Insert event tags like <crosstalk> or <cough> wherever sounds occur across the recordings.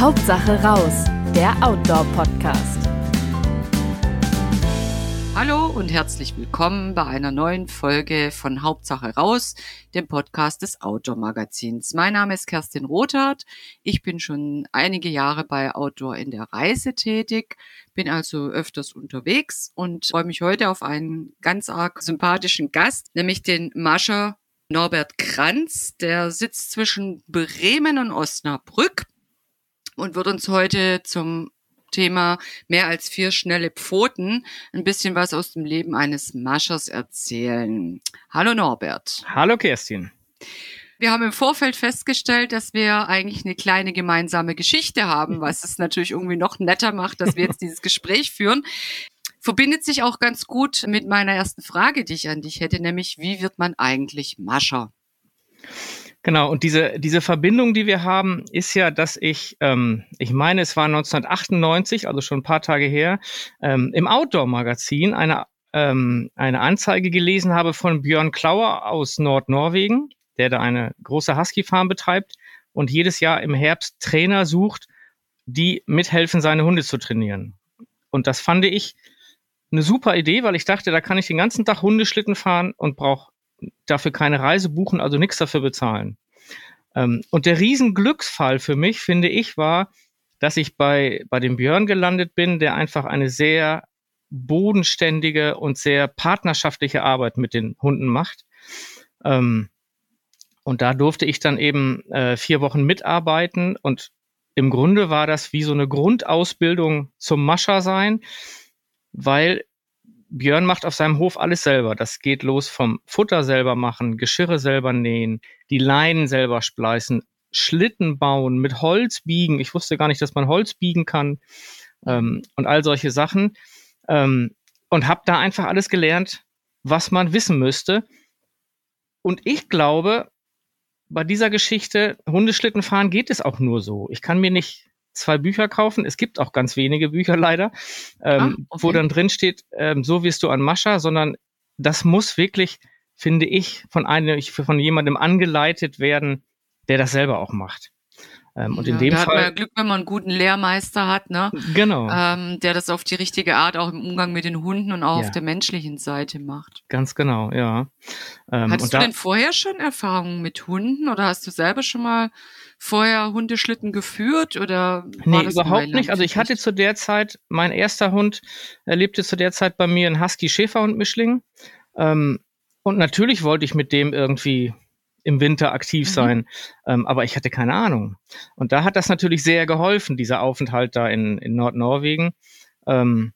Hauptsache raus, der Outdoor-Podcast. Hallo und herzlich willkommen bei einer neuen Folge von Hauptsache raus, dem Podcast des Outdoor Magazins. Mein Name ist Kerstin Rothardt. Ich bin schon einige Jahre bei Outdoor in der Reise tätig, bin also öfters unterwegs und freue mich heute auf einen ganz arg sympathischen Gast, nämlich den Mascher Norbert Kranz. Der sitzt zwischen Bremen und Osnabrück und wird uns heute zum Thema mehr als vier schnelle Pfoten ein bisschen was aus dem Leben eines Maschers erzählen. Hallo Norbert. Hallo Kerstin. Wir haben im Vorfeld festgestellt, dass wir eigentlich eine kleine gemeinsame Geschichte haben, was es natürlich irgendwie noch netter macht, dass wir jetzt dieses Gespräch führen. Verbindet sich auch ganz gut mit meiner ersten Frage, die ich an dich hätte, nämlich wie wird man eigentlich Mascher? Genau, und diese, diese Verbindung, die wir haben, ist ja, dass ich, ähm, ich meine, es war 1998, also schon ein paar Tage her, ähm, im Outdoor-Magazin eine, ähm, eine Anzeige gelesen habe von Björn Klauer aus Nordnorwegen, der da eine große Husky-Farm betreibt und jedes Jahr im Herbst Trainer sucht, die mithelfen, seine Hunde zu trainieren. Und das fand ich eine super Idee, weil ich dachte, da kann ich den ganzen Tag Hundeschlitten fahren und brauche dafür keine Reise buchen, also nichts dafür bezahlen. Ähm, und der Riesenglücksfall für mich, finde ich, war, dass ich bei, bei dem Björn gelandet bin, der einfach eine sehr bodenständige und sehr partnerschaftliche Arbeit mit den Hunden macht. Ähm, und da durfte ich dann eben äh, vier Wochen mitarbeiten und im Grunde war das wie so eine Grundausbildung zum Mascher sein, weil Björn macht auf seinem Hof alles selber. Das geht los vom Futter selber machen, Geschirre selber nähen, die Leinen selber spleißen, Schlitten bauen, mit Holz biegen. Ich wusste gar nicht, dass man Holz biegen kann ähm, und all solche Sachen. Ähm, und habe da einfach alles gelernt, was man wissen müsste. Und ich glaube, bei dieser Geschichte Hundeschlitten fahren geht es auch nur so. Ich kann mir nicht zwei Bücher kaufen. Es gibt auch ganz wenige Bücher leider, ähm, ah, okay. wo dann drin steht, ähm, so wirst du ein Mascher, sondern das muss wirklich, finde ich, von einem, von jemandem angeleitet werden, der das selber auch macht. Ähm, und ja, in dem da Fall. hat man ja Glück, wenn man einen guten Lehrmeister hat, ne? Genau. Ähm, der das auf die richtige Art auch im Umgang mit den Hunden und auch ja. auf der menschlichen Seite macht. Ganz genau, ja. Ähm, Hattest du denn vorher schon Erfahrungen mit Hunden oder hast du selber schon mal vorher Hundeschlitten geführt oder? Nee, überhaupt nicht. Also ich hatte zu der Zeit, mein erster Hund er lebte zu der Zeit bei mir ein Husky-Schäferhund-Mischling. Ähm, und natürlich wollte ich mit dem irgendwie im Winter aktiv mhm. sein. Ähm, aber ich hatte keine Ahnung. Und da hat das natürlich sehr geholfen, dieser Aufenthalt da in, in Nordnorwegen, ähm,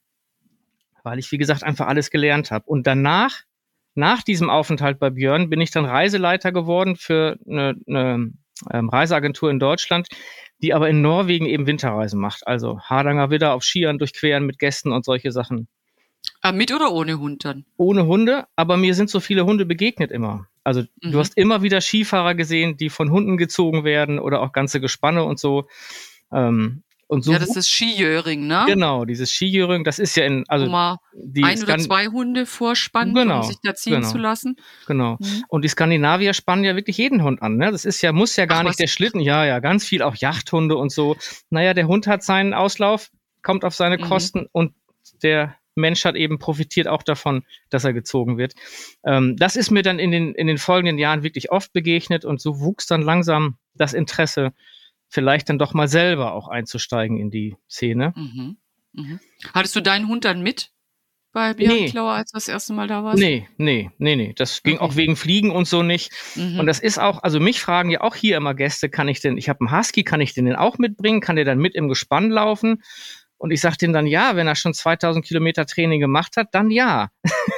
weil ich, wie gesagt, einfach alles gelernt habe. Und danach, nach diesem Aufenthalt bei Björn, bin ich dann Reiseleiter geworden für eine, eine ähm, Reiseagentur in Deutschland, die aber in Norwegen eben Winterreisen macht. Also Hardanger Widder auf Skiern durchqueren mit Gästen und solche Sachen. Ah, mit oder ohne Hund dann? Ohne Hunde, aber mir sind so viele Hunde begegnet immer. Also mhm. du hast immer wieder Skifahrer gesehen, die von Hunden gezogen werden oder auch ganze Gespanne und so. Ähm, und so ja, das ist Skijöring, ne? Genau, dieses Skijöring, das ist ja in, also Wo die ein oder zwei Hunde vorspannen, genau, um sich da ziehen genau, zu lassen. Genau. Mhm. Und die Skandinavier spannen ja wirklich jeden Hund an, ne? Das ist ja, muss ja gar Ach, nicht der Schlitten, ja, ja, ganz viel auch Yachthunde und so. Naja, der Hund hat seinen Auslauf, kommt auf seine mhm. Kosten und der Mensch hat eben profitiert auch davon, dass er gezogen wird. Ähm, das ist mir dann in den, in den folgenden Jahren wirklich oft begegnet und so wuchs dann langsam das Interesse, vielleicht dann doch mal selber auch einzusteigen in die Szene. Mhm. Mhm. Hattest du deinen Hund dann mit bei Björn nee. Klauer, als du das erste Mal da warst? Nee, nee, nee, nee. Das ging okay. auch wegen Fliegen und so nicht. Mhm. Und das ist auch, also mich fragen ja auch hier immer Gäste, kann ich denn, ich habe einen Husky, kann ich den denn auch mitbringen? Kann der dann mit im Gespann laufen? Und ich sage denen dann ja, wenn er schon 2000 Kilometer Training gemacht hat, dann ja.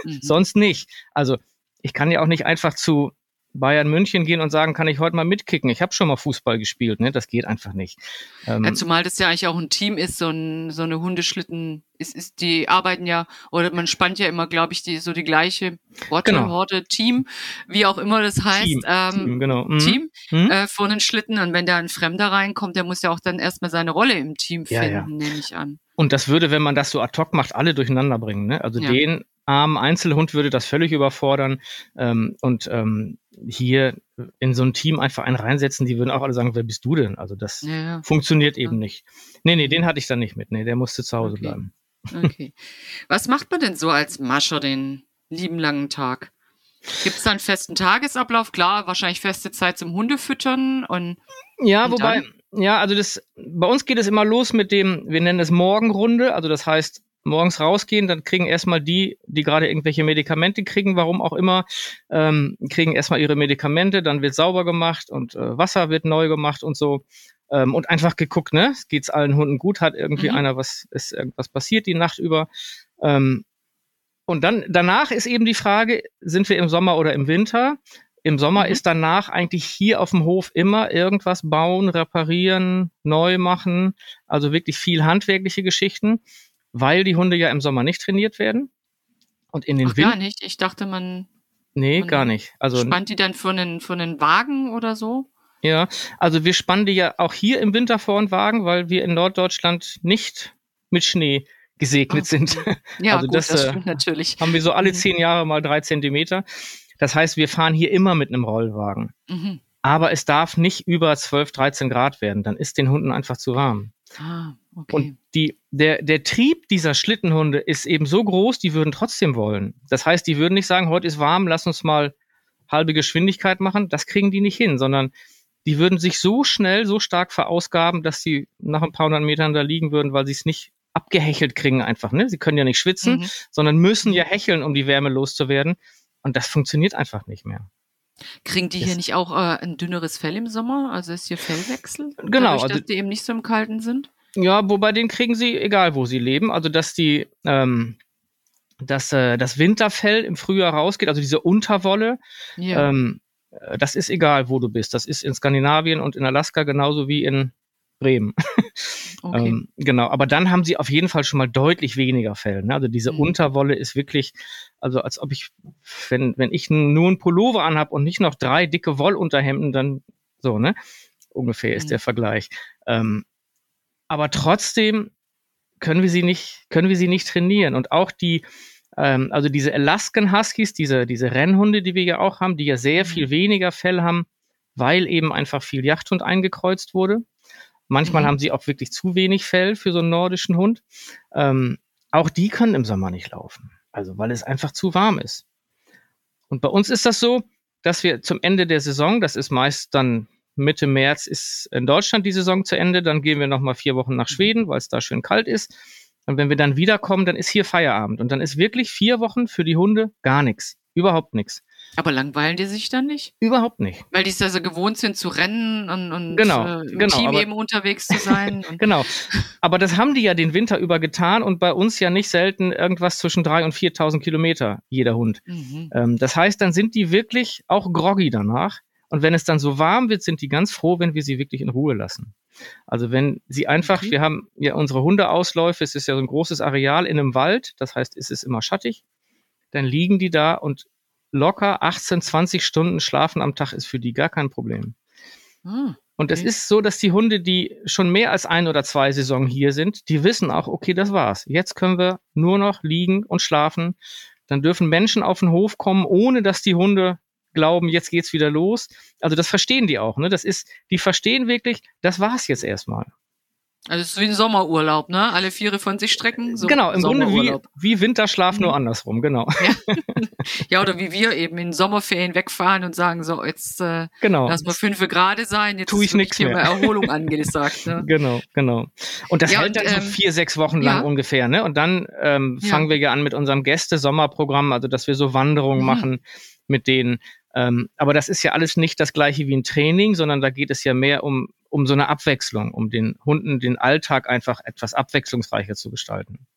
Mhm. <laughs> Sonst nicht. Also ich kann ja auch nicht einfach zu Bayern München gehen und sagen, kann ich heute mal mitkicken? Ich habe schon mal Fußball gespielt, ne? Das geht einfach nicht. Ähm, ja, zumal das ja eigentlich auch ein Team ist, so, ein, so eine Hundeschlitten ist, ist, die arbeiten ja, oder man spannt ja immer, glaube ich, die so die gleiche Worte, genau. Horde, Team, wie auch immer das heißt. Team, ähm, Team, genau. Mhm. Team mhm. Äh, vor den Schlitten. Und wenn da ein Fremder reinkommt, der muss ja auch dann erstmal seine Rolle im Team finden, ja, ja. nehme ich an. Und das würde, wenn man das so ad hoc macht, alle durcheinander bringen. Ne? Also Ja. den armen Einzelhund würde das völlig überfordern. Ähm, und ähm, hier in so ein Team einfach einen reinsetzen, die würden auch alle sagen, wer bist du denn? Also das Ja, ja. funktioniert eben nicht. Nee, nee, den hatte ich dann nicht mit. Nee, der musste zu Hause Okay. bleiben. Okay. Was macht man denn so als Mascher den lieben langen Tag? Gibt es da einen festen Tagesablauf? Klar, wahrscheinlich feste Zeit zum Hundefüttern und Ja, Und wobei, ja, also das, bei uns geht es immer los mit dem, wir nennen es Morgenrunde, also das heißt, morgens rausgehen, dann kriegen erstmal die, die gerade irgendwelche Medikamente kriegen, warum auch immer, ähm, kriegen erstmal ihre Medikamente, dann wird sauber gemacht und äh, Wasser wird neu gemacht und so. Ähm, und einfach geguckt, ne? Geht's allen Hunden gut? Hat irgendwie Mhm. einer was, ist irgendwas passiert die Nacht über? Ähm, und dann, danach ist eben die Frage, sind wir im Sommer oder im Winter? Im Sommer Mhm. ist danach eigentlich hier auf dem Hof immer irgendwas bauen, reparieren, neu machen. Also wirklich viel handwerkliche Geschichten, weil die Hunde ja im Sommer nicht trainiert werden. Und in den Ach, gar Winter. nicht. Ich dachte, man Nee, man gar nicht. Also, spannt die dann für einen, für einen Wagen oder so. ja, also wir spannen die ja auch hier im Winter vor den Wagen, weil wir in Norddeutschland nicht mit Schnee gesegnet Ah, sind. Ja, Also gut, das, das, äh, stimmt natürlich. Haben wir so alle Mhm. zehn Jahre mal drei Zentimeter. Das heißt, wir fahren hier immer mit einem Rollwagen. Mhm. Aber es darf nicht über 12, 13 Grad werden. Dann ist den Hunden einfach zu warm. Ah, okay. Und die, der, der Trieb dieser Schlittenhunde ist eben so groß, die würden trotzdem wollen. Das heißt, die würden nicht sagen, heute ist warm, lass uns mal halbe Geschwindigkeit machen. Das kriegen die nicht hin, sondern die würden sich so schnell, so stark verausgaben, dass sie nach ein paar hundert Metern da liegen würden, weil sie es nicht abgehechelt kriegen einfach. Ne? Sie können ja nicht schwitzen, Mhm. sondern müssen ja hecheln, um die Wärme loszuwerden. Und das funktioniert einfach nicht mehr. Kriegen die Das- hier nicht auch äh, ein dünneres Fell im Sommer? Also ist hier Fellwechsel? <laughs> Genau, Dadurch, also- dass die eben nicht so im Kalten sind? Ja, wobei den kriegen sie, egal wo sie leben. Also, dass die, ähm, dass äh, das Winterfell im Frühjahr rausgeht, also diese Unterwolle, Ja. ähm, äh, das ist egal, wo du bist. Das ist in Skandinavien und in Alaska genauso wie in Bremen. <laughs> okay. Ähm, genau, aber dann haben sie auf jeden Fall schon mal deutlich weniger Fell. Ne? Also diese Mhm. Unterwolle ist wirklich, also als ob ich, wenn, wenn ich nur ein Pullover anhab und nicht noch drei dicke Wollunterhemden, dann so, ne? Ungefähr ist Mhm. der Vergleich. Ähm, aber trotzdem können wir sie nicht, können wir sie nicht trainieren. Und auch die, ähm, also diese Alaskan Huskies, diese, diese Rennhunde, die wir ja auch haben, die ja sehr Mhm. viel weniger Fell haben, weil eben einfach viel Jagdhund eingekreuzt wurde. Manchmal Mhm. haben sie auch wirklich zu wenig Fell für so einen nordischen Hund. Ähm, auch die können im Sommer nicht laufen. Also, weil es einfach zu warm ist. Und bei uns ist das so, dass wir zum Ende der Saison, das ist meist dann Mitte März, ist in Deutschland die Saison zu Ende. Dann gehen wir nochmal vier Wochen nach Schweden, weil es da schön kalt ist. Und wenn wir dann wiederkommen, dann ist hier Feierabend. Und dann ist wirklich vier Wochen für die Hunde gar nichts. Überhaupt nichts. Aber langweilen die sich dann nicht? Überhaupt nicht. Weil die es ja so gewohnt sind zu rennen und, und Genau, äh, im genau, Team aber- eben unterwegs zu sein. <laughs> Genau. Aber das haben die ja den Winter über getan und bei uns ja nicht selten irgendwas zwischen 3.000 und 4.000 Kilometer, jeder Hund. mhm. Ähm, das heißt, dann sind die wirklich auch groggy danach. Und wenn es dann so warm wird, sind die ganz froh, wenn wir sie wirklich in Ruhe lassen. Also wenn sie einfach, Okay. wir haben ja unsere Hundeausläufe, es ist ja so ein großes Areal in einem Wald, das heißt, es ist immer schattig, dann liegen die da und locker 18, 20 Stunden schlafen am Tag ist für die gar kein Problem. ah, Und es ist so, dass die Hunde, die schon mehr als ein oder zwei Saison hier sind, die wissen auch, okay, das war's. Jetzt können wir nur noch liegen und schlafen. Dann dürfen Menschen auf den Hof kommen, ohne dass die Hunde glauben, jetzt geht's wieder los. Also das verstehen die auch, ne? Das ist, die verstehen wirklich, das war's jetzt erstmal. Also es ist wie ein Sommerurlaub, ne? Alle Viere von sich strecken. So genau, im Grunde wie, wie Winterschlaf, nur Mhm. andersrum, genau. <laughs> Ja, oder wie wir eben in Sommerferien wegfahren und sagen, so, jetzt äh, Genau. lass mal fünf Grade sein, jetzt Tu ich hier mehr. Erholung <laughs> angesagt. Ne? Genau, genau. Und das Ja, hält und, dann so ähm, vier, sechs Wochen lang ja. ungefähr, ne? Und dann ähm, Ja. fangen wir ja an mit unserem Gäste-Sommerprogramm, also dass wir so Wanderungen Mhm. machen mit denen. Ähm, aber das ist ja alles nicht das gleiche wie ein Training, sondern da geht es ja mehr um, um so eine Abwechslung, um den Hunden den Alltag einfach etwas abwechslungsreicher zu gestalten.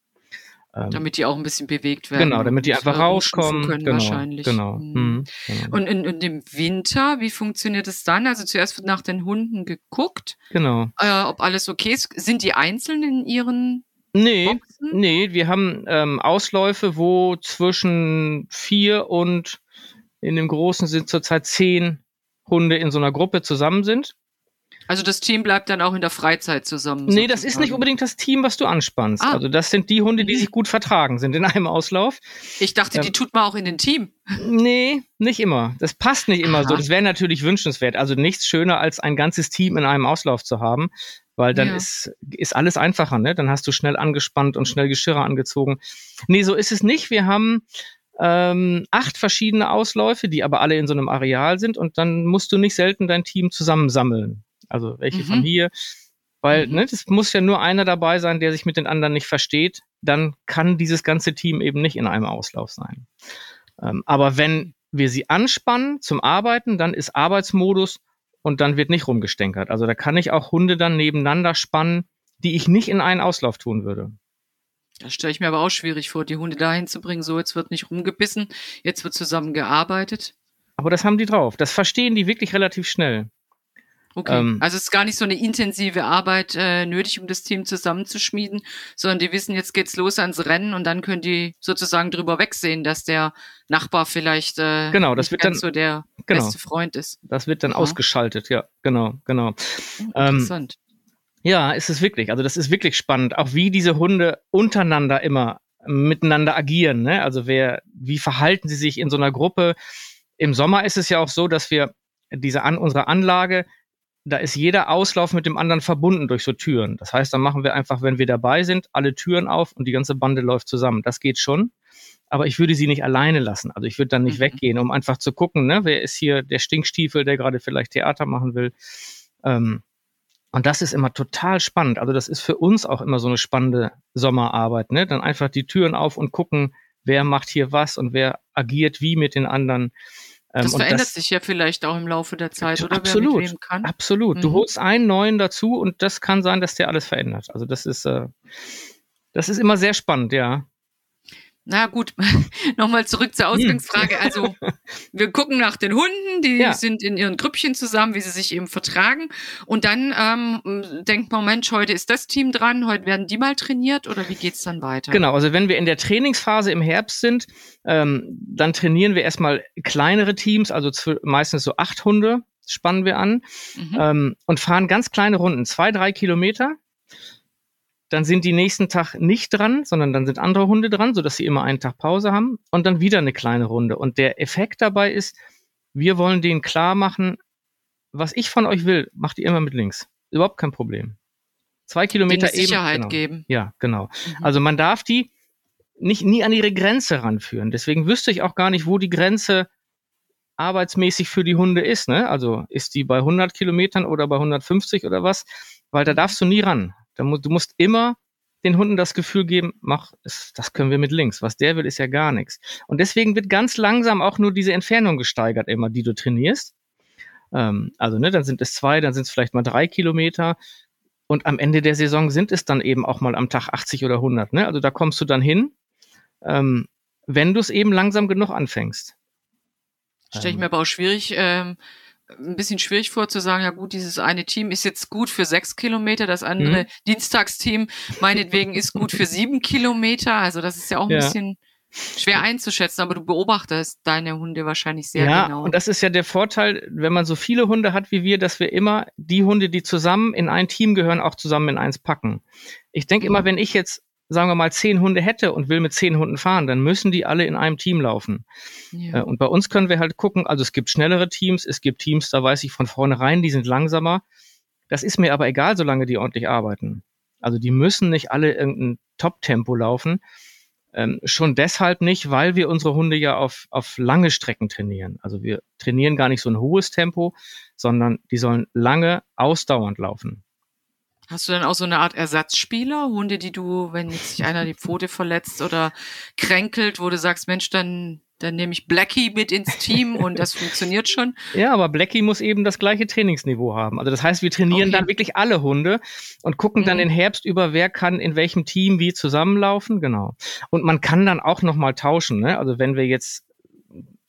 Ähm, Damit die auch ein bisschen bewegt werden. genau, damit die einfach äh, rauskommen. können genau, wahrscheinlich. Genau. Mhm. Mhm, genau. Und in, in dem Winter, wie funktioniert es dann? Also zuerst wird nach den Hunden geguckt, genau. äh, ob alles okay ist. Sind die einzeln in ihren Nee, Boxen? Nee, wir haben ähm, Ausläufe, wo zwischen vier und in dem großen sind zurzeit zehn Hunde in so einer Gruppe zusammen sind. Also das Team bleibt dann auch in der Freizeit zusammen. Nee, das ist nicht unbedingt das Team, was du anspannst. Ah. Also das sind die Hunde, die mhm. sich gut vertragen, sind in einem Auslauf. Ich dachte, ähm, die tut man auch in den Team. Nee, nicht immer. Das passt nicht immer Aha. so. Das wäre natürlich wünschenswert. Also nichts schöner, als ein ganzes Team in einem Auslauf zu haben, weil dann ja. ist, ist alles einfacher. Ne? Dann hast du schnell angespannt und schnell Geschirre angezogen. Nee, so ist es nicht. Wir haben ähm, acht verschiedene Ausläufe, die aber alle in so einem Areal sind und dann musst du nicht selten dein Team zusammensammeln. Also welche mhm. von hier. Weil mhm. ne, es muss ja nur einer dabei sein, der sich mit den anderen nicht versteht. Dann kann dieses ganze Team eben nicht in einem Auslauf sein. Ähm, aber wenn wir sie anspannen zum Arbeiten, dann ist Arbeitsmodus und dann wird nicht rumgestänkert. Also da kann ich auch Hunde dann nebeneinander spannen, die ich nicht in einen Auslauf tun würde. Das stelle ich mir aber auch schwierig vor, die Hunde dahin zu bringen. So, jetzt wird nicht rumgebissen, jetzt wird zusammen gearbeitet. Aber das haben die drauf. Das verstehen die wirklich relativ schnell. Okay. Ähm, also es ist gar nicht so eine intensive Arbeit äh, nötig, um das Team zusammenzuschmieden, sondern die wissen, jetzt geht's los ans Rennen und dann können die sozusagen drüber wegsehen, dass der Nachbar vielleicht äh, genau, das wird dann, so der genau, beste Freund ist. Das wird dann ja. ausgeschaltet, ja, genau, genau. Oh, interessant. Ähm, ja, ist es wirklich. Also das ist wirklich spannend, auch wie diese Hunde untereinander immer miteinander agieren. Ne? Also wer, wie verhalten sie sich in so einer Gruppe? Im Sommer ist es ja auch so, dass wir diese an unsere Anlage da ist jeder Auslauf mit dem anderen verbunden durch so Türen. Das heißt, dann machen wir einfach, wenn wir dabei sind, alle Türen auf und die ganze Bande läuft zusammen. Das geht schon. Aber ich würde sie nicht alleine lassen. Also ich würde dann nicht mhm. weggehen, um einfach zu gucken, ne, wer ist hier der Stinkstiefel, der gerade vielleicht Theater machen will. Ähm, und das ist immer total spannend. Also das ist für uns auch immer so eine spannende Sommerarbeit. Ne? Dann einfach die Türen auf und gucken, wer macht hier was und wer agiert wie mit den anderen. Ähm, das verändert das, sich ja vielleicht auch im Laufe der Zeit, oder? Absolut, absolut. Mhm. Du holst einen neuen dazu und das kann sein, dass der alles verändert. Also das ist, äh, das ist immer sehr spannend, ja. Na gut, <laughs> nochmal zurück zur hm. Ausgangsfrage. <laughs> Also wir gucken nach den Hunden, die ja. sind in ihren Grüppchen zusammen, wie sie sich eben vertragen. Und dann ähm, denkt man, Mensch, heute ist das Team dran, heute werden die mal trainiert oder wie geht's dann weiter? Genau, also wenn wir in der Trainingsphase im Herbst sind, ähm, dann trainieren wir erstmal kleinere Teams, also meistens so acht Hunde spannen wir an mhm. ähm, und fahren ganz kleine Runden, zwei, drei Kilometer dann sind die nächsten Tag nicht dran, sondern dann sind andere Hunde dran, sodass sie immer einen Tag Pause haben und dann wieder eine kleine Runde. Und der Effekt dabei ist, wir wollen denen klar machen, was ich von euch will, macht ihr immer mit links. Überhaupt kein Problem. Zwei Kilometer eben. Sicherheit genau. geben. Ja, genau. Mhm. Also man darf die nicht nie an ihre Grenze ranführen. Deswegen wüsste ich auch gar nicht, wo die Grenze arbeitsmäßig für die Hunde ist. Ne? Also ist die bei 100 Kilometern oder bei 150 oder was? Weil da darfst du nie ran. Du musst immer den Hunden das Gefühl geben, mach, das können wir mit links. Was der will, ist ja gar nichts. Und deswegen wird ganz langsam auch nur diese Entfernung gesteigert, immer, die du trainierst. Ähm, also, ne, dann sind es zwei, dann sind es vielleicht mal drei Kilometer. Und am Ende der Saison sind es dann eben auch mal am Tag 80 oder 100. Ne? Also da kommst du dann hin, ähm, wenn du es eben langsam genug anfängst. Stelle ich mir aber auch schwierig ähm, ein bisschen schwierig vor zu sagen, ja gut, dieses eine Team ist jetzt gut für sechs Kilometer, das andere mhm. Dienstagsteam meinetwegen ist gut für sieben Kilometer. Also das ist ja auch ein ja. bisschen schwer einzuschätzen, aber du beobachtest deine Hunde wahrscheinlich sehr ja, genau. Und das ist ja der Vorteil, wenn man so viele Hunde hat wie wir, dass wir immer die Hunde, die zusammen in ein Team gehören, auch zusammen in eins packen. Ich denke mhm. immer, wenn ich jetzt sagen wir mal, zehn Hunde hätte und will mit zehn Hunden fahren, dann müssen die alle in einem Team laufen. Ja. Äh, und bei uns können wir halt gucken, also es gibt schnellere Teams, es gibt Teams, da weiß ich von vornherein, die sind langsamer. Das ist mir aber egal, solange die ordentlich arbeiten. Also die müssen nicht alle irgendein Top-Tempo laufen. Ähm, schon deshalb nicht, weil wir unsere Hunde ja auf, auf lange Strecken trainieren. Also wir trainieren gar nicht so ein hohes Tempo, sondern die sollen lange ausdauernd laufen. Hast du dann auch so eine Art Ersatzspieler? Hunde, die du, wenn jetzt sich einer die Pfote verletzt oder kränkelt, wo du sagst, Mensch, dann, dann nehme ich Blackie mit ins Team und das funktioniert schon? <laughs> Ja, aber Blackie muss eben das gleiche Trainingsniveau haben. Also das heißt, wir trainieren okay. dann wirklich alle Hunde und gucken dann mhm. den Herbst über, wer kann in welchem Team wie zusammenlaufen. Genau. Und man kann dann auch nochmal tauschen. Ne? Also wenn wir jetzt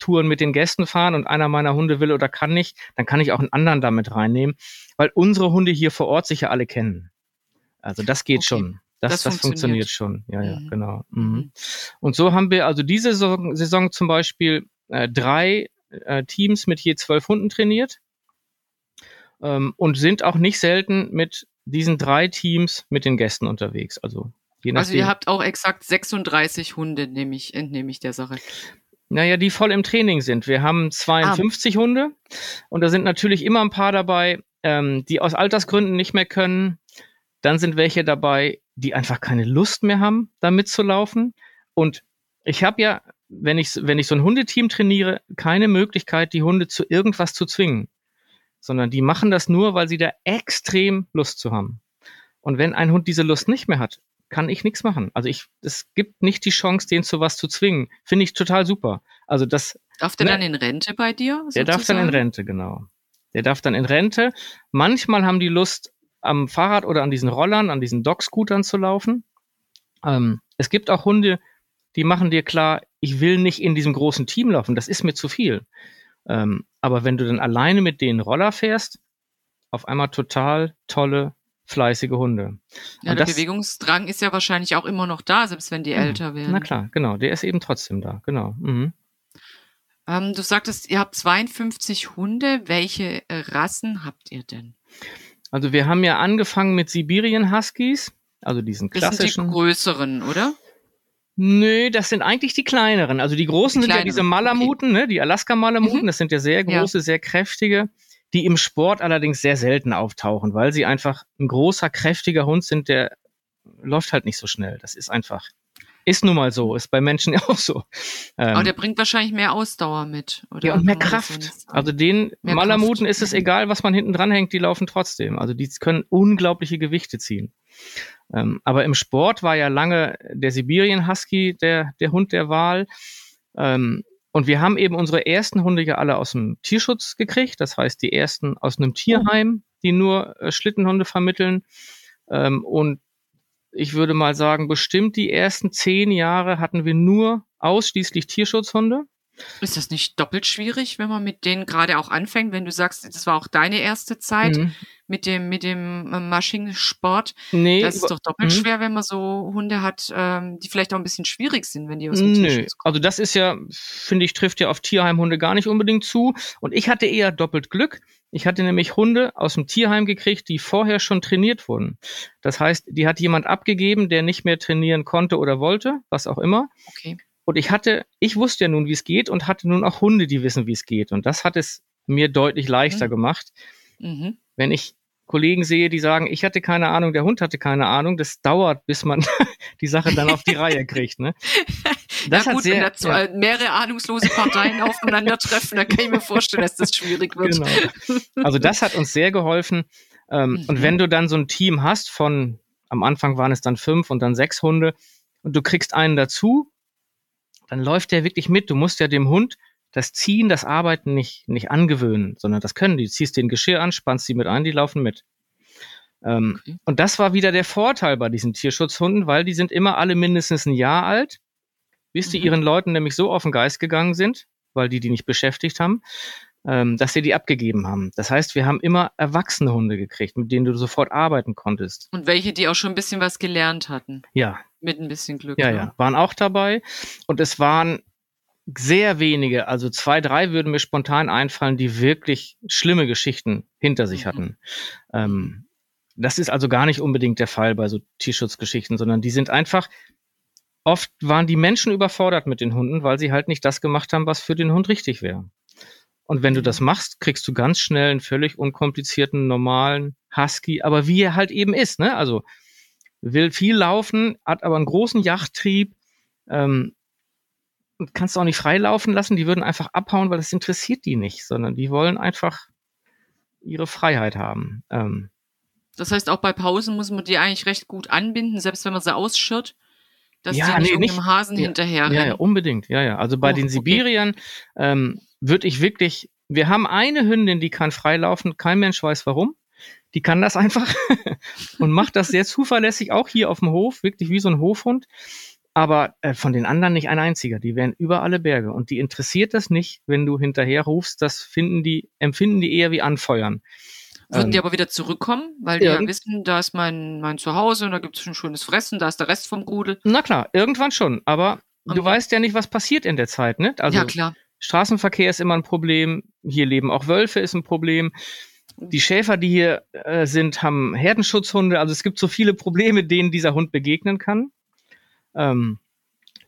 Touren mit den Gästen fahren und einer meiner Hunde will oder kann nicht, dann kann ich auch einen anderen damit reinnehmen, weil unsere Hunde hier vor Ort sich ja alle kennen. Also das geht okay. schon. Das, das, das funktioniert. funktioniert. schon. Ja, ja, mhm. genau. Mhm. mhm. Und so haben wir also diese Saison, Saison zum Beispiel äh, drei äh, Teams mit je zwölf Hunden trainiert. ähm, und sind auch nicht selten mit diesen drei Teams mit den Gästen unterwegs. Also, je also ihr habt auch exakt 36 Hunde, nehme ich, entnehme ich der Sache. Naja, die voll im Training sind. Wir haben 52 ah. Hunde und da sind natürlich immer ein paar dabei, ähm, die aus Altersgründen nicht mehr können. Dann sind welche dabei, die einfach keine Lust mehr haben, da mitzulaufen. Und ich habe ja, wenn ich, wenn ich so ein Hundeteam trainiere, keine Möglichkeit, die Hunde zu irgendwas zu zwingen. Sondern die machen das nur, weil sie da extrem Lust zu haben. Und wenn ein Hund diese Lust nicht mehr hat, kann ich nichts machen. Also ich, es gibt nicht die Chance, den zu was zu zwingen. Finde ich total super. Also das. Darf der ne, dann in Rente bei dir? Sozusagen? Der darf dann in Rente, genau. Der darf dann in Rente. Manchmal haben die Lust, am Fahrrad oder an diesen Rollern, an diesen Dog-Scootern zu laufen. Ähm, es gibt auch Hunde, die machen dir klar, ich will nicht in diesem großen Team laufen, das ist mir zu viel. Ähm, aber wenn du dann alleine mit denen Roller fährst, auf einmal total tolle, fleißige Hunde. Ja, Und der das, Bewegungsdrang ist ja wahrscheinlich auch immer noch da, selbst wenn die mh, älter werden. Na klar, genau, der ist eben trotzdem da, genau. Mhm. Ähm, du sagtest, ihr habt 52 Hunde. Welche äh, Rassen habt ihr denn? Also wir haben ja angefangen mit Sibirien Huskies, also diesen klassischen. Das sind die größeren, oder? Nö, das sind eigentlich die kleineren. Also die großen die sind ja diese Malamuten, okay. ne, die Alaska-Malamuten. Mhm. Das sind ja sehr große, ja. sehr kräftige, die im Sport allerdings sehr selten auftauchen, weil sie einfach ein großer, kräftiger Hund sind, der läuft halt nicht so schnell. Das ist einfach ist nun mal so, ist bei Menschen <laughs> ja auch so. Ähm, Aber der bringt wahrscheinlich mehr Ausdauer mit, oder? Ja, und mehr Kraft. Also den mehr Malamuten Kraft. ist es egal, was man hinten dran hängt, die laufen trotzdem. Also die können unglaubliche Gewichte ziehen. Ähm, aber im Sport war ja lange der Sibirien Husky der, der Hund der Wahl. Ähm, und wir haben eben unsere ersten Hunde ja alle aus dem Tierschutz gekriegt. Das heißt, die ersten aus einem Tierheim, die nur äh, Schlittenhunde vermitteln. Ähm, und ich würde mal sagen, bestimmt die ersten zehn Jahre hatten wir nur ausschließlich Tierschutzhunde. Ist das nicht doppelt schwierig, wenn man mit denen gerade auch anfängt, wenn du sagst, das war auch deine erste Zeit mhm. mit dem, mit dem äh, Maschinensport? Nee. Das ist doch doppelt mhm. schwer, wenn man so Hunde hat, ähm, die vielleicht auch ein bisschen schwierig sind, wenn die aus dem Nö. Also das ist ja, finde ich, trifft ja auf Tierheimhunde gar nicht unbedingt zu. Und ich hatte eher doppelt Glück. Ich hatte nämlich Hunde aus dem Tierheim gekriegt, die vorher schon trainiert wurden. Das heißt, die hat jemand abgegeben, der nicht mehr trainieren konnte oder wollte, was auch immer. Okay. Und ich hatte, ich wusste ja nun, wie es geht und hatte nun auch Hunde, die wissen, wie es geht. Und das hat es mir deutlich leichter mhm. gemacht. Mhm. Wenn ich Kollegen sehe, die sagen, ich hatte keine Ahnung, der Hund hatte keine Ahnung, das dauert, bis man <laughs> die Sache dann auf die Reihe kriegt. Ne? <laughs> Das ja gut, sehr, wenn da ja. mehrere ahnungslose Parteien <laughs> aufeinandertreffen, dann kann ich mir vorstellen, dass das schwierig wird. Genau. Also das hat uns sehr geholfen. Ähm, mhm. Und wenn du dann so ein Team hast von, am Anfang waren es dann fünf und dann sechs Hunde, und du kriegst einen dazu, dann läuft der wirklich mit. Du musst ja dem Hund das Ziehen, das Arbeiten nicht, nicht angewöhnen, sondern das können die. Du ziehst den Geschirr an, spannst sie mit ein, die laufen mit. Ähm, okay. Und das war wieder der Vorteil bei diesen Tierschutzhunden, weil die sind immer alle mindestens ein Jahr alt, bis die mhm. ihren Leuten nämlich so auf den Geist gegangen sind, weil die die nicht beschäftigt haben, ähm, dass sie die abgegeben haben. Das heißt, wir haben immer erwachsene Hunde gekriegt, mit denen du sofort arbeiten konntest. Und welche, die auch schon ein bisschen was gelernt hatten. Ja. Mit ein bisschen Glück. Ja, ne? ja, waren auch dabei. Und es waren sehr wenige, also zwei, drei würden mir spontan einfallen, die wirklich schlimme Geschichten hinter sich mhm. hatten. Ähm, das ist also gar nicht unbedingt der Fall bei so Tierschutzgeschichten, sondern die sind einfach, oft waren die Menschen überfordert mit den Hunden, weil sie halt nicht das gemacht haben, was für den Hund richtig wäre. Und wenn du das machst, kriegst du ganz schnell einen völlig unkomplizierten, normalen Husky, aber wie er halt eben ist, ne? Also will viel laufen, hat aber einen großen Yachttrieb, ähm, kannst du auch nicht freilaufen lassen. Die würden einfach abhauen, weil das interessiert die nicht, sondern die wollen einfach ihre Freiheit haben. Ähm, das heißt, auch bei Pausen muss man die eigentlich recht gut anbinden, selbst wenn man sie ausschirrt, dass ja, die nicht, nee, nicht dem Hasen ja, hinterher ja, ja, unbedingt, ja, ja. Also bei oh, den Sibiriern okay. ähm, würde ich wirklich, wir haben eine Hündin, die kann freilaufen, kein Mensch weiß warum. Die kann das einfach <laughs> und macht das sehr zuverlässig, auch hier auf dem Hof, wirklich wie so ein Hofhund aber äh, von den anderen nicht ein einziger. Die wären über alle Berge und die interessiert das nicht, wenn du hinterher rufst. Das finden die, empfinden die eher wie Anfeuern. Würden ähm, die aber wieder zurückkommen, weil die ja wissen, da ist mein, mein Zuhause und da gibt es schon schönes Fressen, da ist der Rest vom Rudel. Na klar, irgendwann schon, aber und du weißt ja nicht, was passiert in der Zeit, ne? Also ja, klar. Straßenverkehr ist immer ein Problem, hier leben auch Wölfe ist ein Problem. Die Schäfer, die hier äh, sind, haben Herdenschutzhunde. Also es gibt so viele Probleme, denen dieser Hund begegnen kann. Ähm,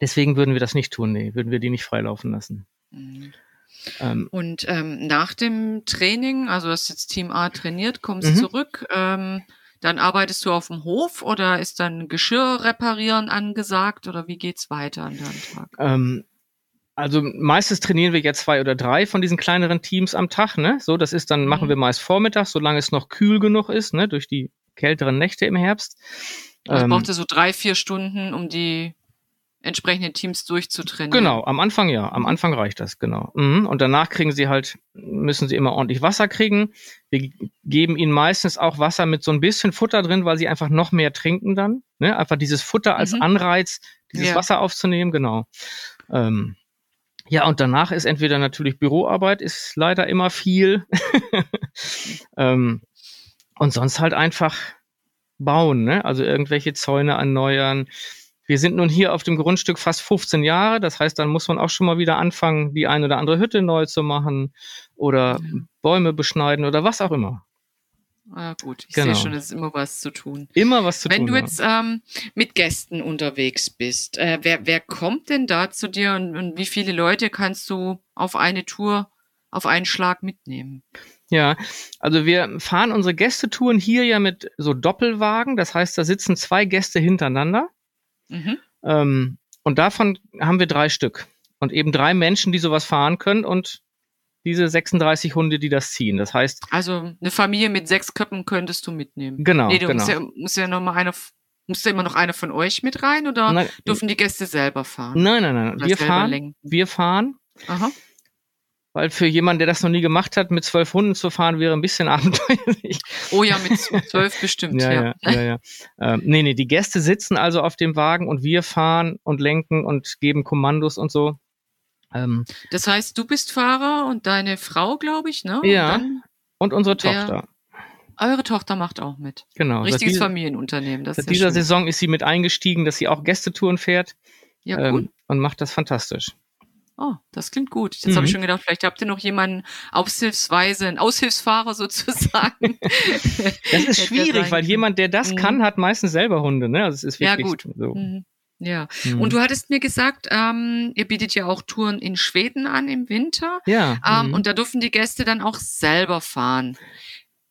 deswegen würden wir das nicht tun. Nee, würden wir die nicht freilaufen lassen. Mhm. Ähm, und ähm, nach dem Training, also das jetzt Team A trainiert, kommst mhm. zurück, ähm, dann arbeitest du auf dem Hof oder ist dann Geschirr reparieren angesagt oder wie geht's weiter an deinem Tag? Also meistens trainieren wir ja zwei oder drei von diesen kleineren Teams am Tag, ne? So, das ist dann, mhm. machen wir meist vormittags, solange es noch kühl genug ist, ne? Durch die kälteren Nächte im Herbst. Also ähm, braucht ihr so drei, vier Stunden, um die entsprechenden Teams durchzutrainieren. Genau, am Anfang ja, am Anfang reicht das, genau. Mhm. Und danach kriegen sie halt, müssen sie immer ordentlich Wasser kriegen. Wir geben ihnen meistens auch Wasser mit so ein bisschen Futter drin, weil sie einfach noch mehr trinken dann. Ne? Einfach dieses Futter als mhm. Anreiz, dieses ja. Wasser aufzunehmen, genau. Ähm, ja, und danach ist entweder natürlich Büroarbeit, ist leider immer viel. <laughs> ähm, und sonst halt einfach bauen, ne? Also irgendwelche Zäune erneuern, wir sind nun hier auf dem Grundstück fast 15 Jahre. Das heißt, dann muss man auch schon mal wieder anfangen, die eine oder andere Hütte neu zu machen oder Bäume beschneiden oder was auch immer. Ah, gut, ich genau. sehe schon, es ist immer was zu tun. Immer was zu Wenn tun. Wenn du jetzt ähm, mit Gästen unterwegs bist, äh, wer, wer kommt denn da zu dir und, und wie viele Leute kannst du auf eine Tour auf einen Schlag mitnehmen? Ja, also wir fahren unsere Gästetouren hier ja mit so Doppelwagen. Das heißt, da sitzen zwei Gäste hintereinander. Mhm. Ähm, und davon haben wir drei Stück. Und eben drei Menschen, die sowas fahren können und diese 36 Hunde, die das ziehen. Das heißt. Also eine Familie mit sechs Köpfen könntest du mitnehmen. Genau. Nee, du genau. musst ja, musst ja noch mal einer, muss da immer noch einer von euch mit rein oder nein, dürfen die Gäste selber fahren? Nein, nein, nein. wir fahren, lenken? wir fahren. Aha. Weil für jemanden, der das noch nie gemacht hat, mit zwölf Hunden zu fahren, wäre ein bisschen <laughs> abenteuerlich. Oh ja, mit <laughs> zwölf bestimmt, ja. Ja, ja, ja. ja. Ähm, nee, nee, die Gäste sitzen also auf dem Wagen und wir fahren und lenken und geben Kommandos und so. Ähm, das heißt, du bist Fahrer und deine Frau, glaube ich, ne? Ja. Und, und unsere Tochter. Eure Tochter macht auch mit. Genau. Richtiges dieser, Familienunternehmen. Das seit dieser schön. Saison ist sie mit eingestiegen, dass sie auch Gästetouren fährt. Ja, cool. Ähm, und macht das fantastisch. Oh, das klingt gut. Jetzt mhm. habe ich schon gedacht, vielleicht habt ihr noch jemanden aushilfsweise, einen Aushilfsfahrer <laughs> sozusagen. das ist schwierig, weil jemand, der das mhm. kann, hat meistens selber Hunde. Ne? Also es ist wirklich ja, gut. so. Mhm. Ja, mhm. und du hattest mir gesagt, ähm, ihr bietet ja auch Touren in Schweden an im Winter. Ja. Ähm, mhm. und da dürfen die Gäste dann auch selber fahren.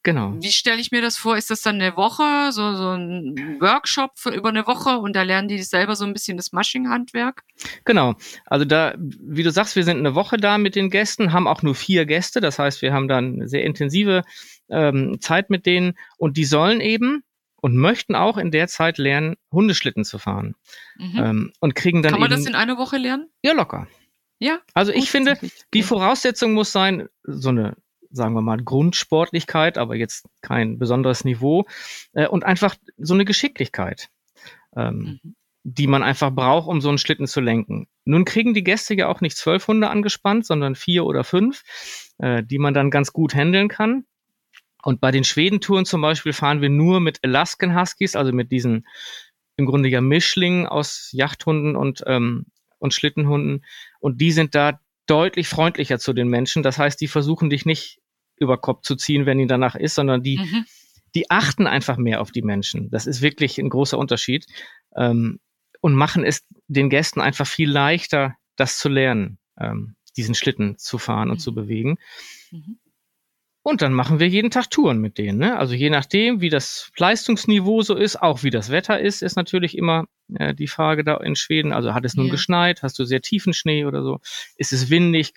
Genau. Wie stelle ich mir das vor? Ist das dann eine Woche, so, so ein Workshop für über eine Woche und da lernen die selber so ein bisschen das Mushing-Handwerk? Genau. Also da, wie du sagst, wir sind eine Woche da mit den Gästen, haben auch nur vier Gäste. Das heißt, wir haben dann eine sehr intensive ähm, Zeit mit denen und die sollen eben und möchten auch in der Zeit lernen, Hundeschlitten zu fahren. Mhm. Ähm, und kriegen dann. Kann man eben, das in einer Woche lernen? Ja, locker. Ja. Also ich finde, die Voraussetzung muss sein, so eine sagen wir mal, Grundsportlichkeit, aber jetzt kein besonderes Niveau äh, und einfach so eine Geschicklichkeit, ähm, mhm. die man einfach braucht, um so einen Schlitten zu lenken. Nun kriegen die Gäste ja auch nicht zwölf Hunde angespannt, sondern vier oder fünf, äh, die man dann ganz gut handeln kann. Und bei den Schwedentouren zum Beispiel fahren wir nur mit Alaskan Huskies, also mit diesen im Grunde ja Mischlingen aus Yachthunden und, ähm, und Schlittenhunden. Und die sind da deutlich freundlicher zu den Menschen. Das heißt, die versuchen dich nicht über Kopf zu ziehen, wenn ihn danach ist, sondern die, mhm. die achten einfach mehr auf die Menschen. Das ist wirklich ein großer Unterschied. Ähm, und machen es den Gästen einfach viel leichter, das zu lernen, ähm, diesen Schlitten zu fahren und mhm. zu bewegen. Mhm. Und dann machen wir jeden Tag Touren mit denen. Ne? Also je nachdem, wie das Leistungsniveau so ist, auch wie das Wetter ist, ist natürlich immer äh, die Frage da in Schweden. Also hat es nun ja. geschneit, hast du sehr tiefen Schnee oder so? Ist es windig?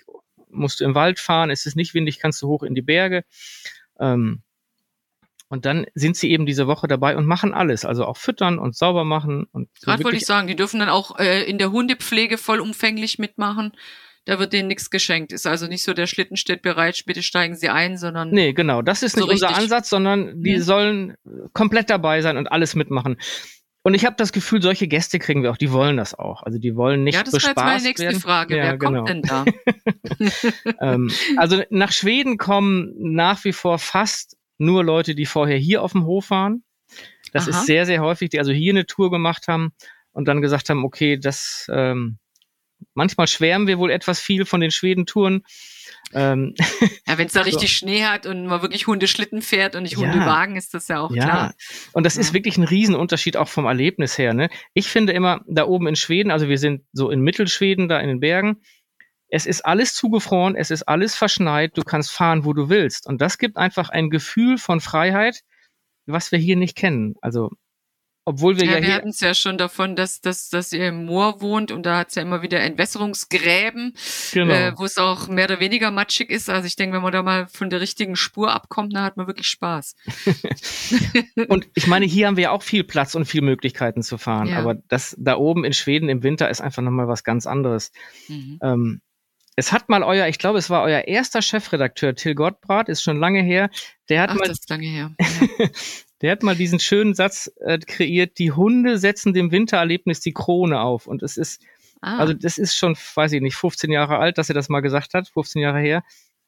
musst du im Wald fahren, ist es nicht windig, kannst du hoch in die Berge. Ähm, und dann sind sie eben diese Woche dabei und machen alles, also auch füttern und sauber machen. Und so Gerade wollte ich sagen, die dürfen dann auch äh, in der Hundepflege vollumfänglich mitmachen. Da wird denen nichts geschenkt. Ist also nicht so, der Schlitten steht bereit, bitte steigen Sie ein, sondern. Nee, genau. Das ist so nicht unser Ansatz, sondern die hm. sollen komplett dabei sein und alles mitmachen. Und ich habe das Gefühl, solche Gäste kriegen wir auch, die wollen das auch. Also die wollen nicht Ja, das war jetzt meine nächste werden. Frage. Ja, Wer genau. kommt denn da? <laughs> ähm, also nach Schweden kommen nach wie vor fast nur Leute, die vorher hier auf dem Hof waren. Das Aha. ist sehr, sehr häufig, die also hier eine Tour gemacht haben und dann gesagt haben, okay, das, ähm, manchmal schwärmen wir wohl etwas viel von den Schwedentouren. Ähm, <laughs> ja, wenn es da richtig so. Schnee hat und man wirklich Hundeschlitten fährt und nicht Hundewagen, ist das ja auch ja. klar. Und das ja. ist wirklich ein Riesenunterschied auch vom Erlebnis her. Ne? Ich finde immer, da oben in Schweden, also wir sind so in Mittelschweden, da in den Bergen, es ist alles zugefroren, es ist alles verschneit, du kannst fahren, wo du willst. Und das gibt einfach ein Gefühl von Freiheit, was wir hier nicht kennen. Also obwohl wir ja, ja wir hatten es ja schon davon, dass, dass, dass ihr im Moor wohnt und da hat es ja immer wieder Entwässerungsgräben, genau. äh, wo es auch mehr oder weniger matschig ist. Also ich denke, wenn man da mal von der richtigen Spur abkommt, dann hat man wirklich Spaß. <laughs> und ich meine, hier haben wir ja auch viel Platz und viel Möglichkeiten zu fahren. Ja. Aber das da oben in Schweden im Winter ist einfach nochmal was ganz anderes. Mhm. Ähm, es hat mal euer, ich glaube, es war euer erster Chefredakteur, Till Gottbrat, ist schon lange her. Der hat Ach, mal, das ist lange her. <laughs> Der hat mal diesen schönen Satz äh, kreiert, die Hunde setzen dem Wintererlebnis die Krone auf. Und es ist, ah. also das ist schon, weiß ich nicht, 15 Jahre alt, dass er das mal gesagt hat, 15 Jahre her.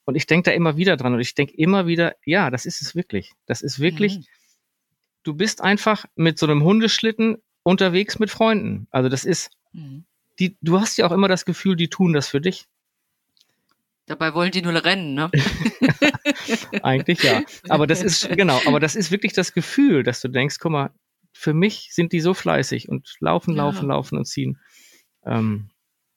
Und ich denke da immer wieder dran. Und ich denke immer wieder, ja, das ist es wirklich. Das ist wirklich, mhm. du bist einfach mit so einem Hundeschlitten unterwegs mit Freunden. Also das ist, mhm. die, du hast ja auch immer das Gefühl, die tun das für dich. Dabei wollen die nur rennen, ne? <laughs> Eigentlich ja. Aber das ist, genau, aber das ist wirklich das Gefühl, dass du denkst, guck mal, für mich sind die so fleißig und laufen, laufen, ja. laufen und ziehen. Ähm,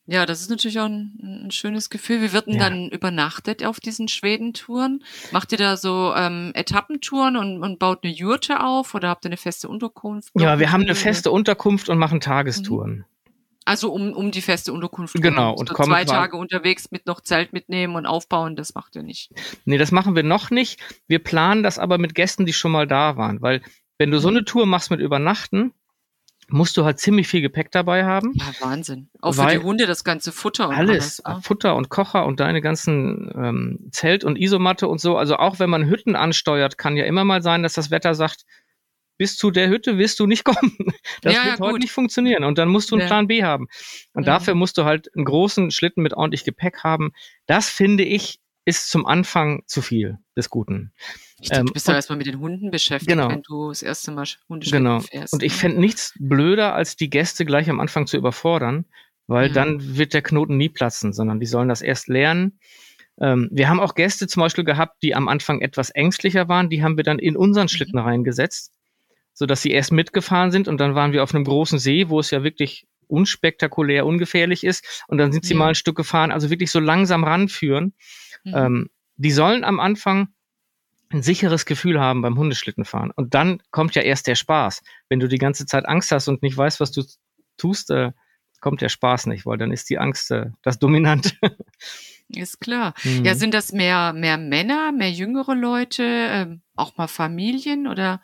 ja, das ist natürlich auch ein, ein schönes Gefühl. Wie wird denn ja. dann übernachtet auf diesen Schwedentouren? Macht ihr da so ähm, Etappentouren und, und baut eine Jurte auf oder habt ihr eine feste Unterkunft? Ja, wir haben eine feste Unterkunft und machen Tagestouren. Mhm. Also um, um die feste Unterkunft. Genau. Und so zwei Tage unterwegs mit noch Zelt mitnehmen und aufbauen, das macht ihr nicht. Nee, das machen wir noch nicht. Wir planen das aber mit Gästen, die schon mal da waren. Weil wenn du so eine Tour machst mit Übernachten, musst du halt ziemlich viel Gepäck dabei haben. Ja, Wahnsinn. Auch für die Hunde das ganze Futter und alles. alles ne? Futter und Kocher und deine ganzen ähm, Zelt und Isomatte und so. Also auch wenn man Hütten ansteuert, kann ja immer mal sein, dass das Wetter sagt, bis zu der Hütte wirst du nicht <laughs> kommen. Das ja, wird ja, heute nicht funktionieren. Und dann musst du einen ja. Plan B haben. Und dafür musst du halt einen großen Schlitten mit ordentlich Gepäck haben. Das finde ich ist zum Anfang zu viel des Guten. Ich denke, ähm, du bist ja erstmal mit den Hunden beschäftigt, genau. wenn du das erste Mal Hundeschlitten genau. fährst. Und ich ne? fände nichts blöder, als die Gäste gleich am Anfang zu überfordern, weil mhm. dann wird der Knoten nie platzen, sondern die sollen das erst lernen. Ähm, wir haben auch Gäste zum Beispiel gehabt, die am Anfang etwas ängstlicher waren, die haben wir dann in unseren mhm. Schlitten reingesetzt so dass sie erst mitgefahren sind und dann waren wir auf einem großen See, wo es ja wirklich unspektakulär, ungefährlich ist und dann sind sie ja. mal ein Stück gefahren, also wirklich so langsam ranführen. Mhm. Ähm, die sollen am Anfang ein sicheres Gefühl haben beim Hundeschlittenfahren und dann kommt ja erst der Spaß. Wenn du die ganze Zeit Angst hast und nicht weißt, was du tust, äh, kommt der Spaß nicht, weil dann ist die Angst äh, das Dominante. <laughs> Ist klar. Mhm. Ja, sind das mehr, mehr Männer, mehr jüngere Leute, äh, auch mal Familien oder?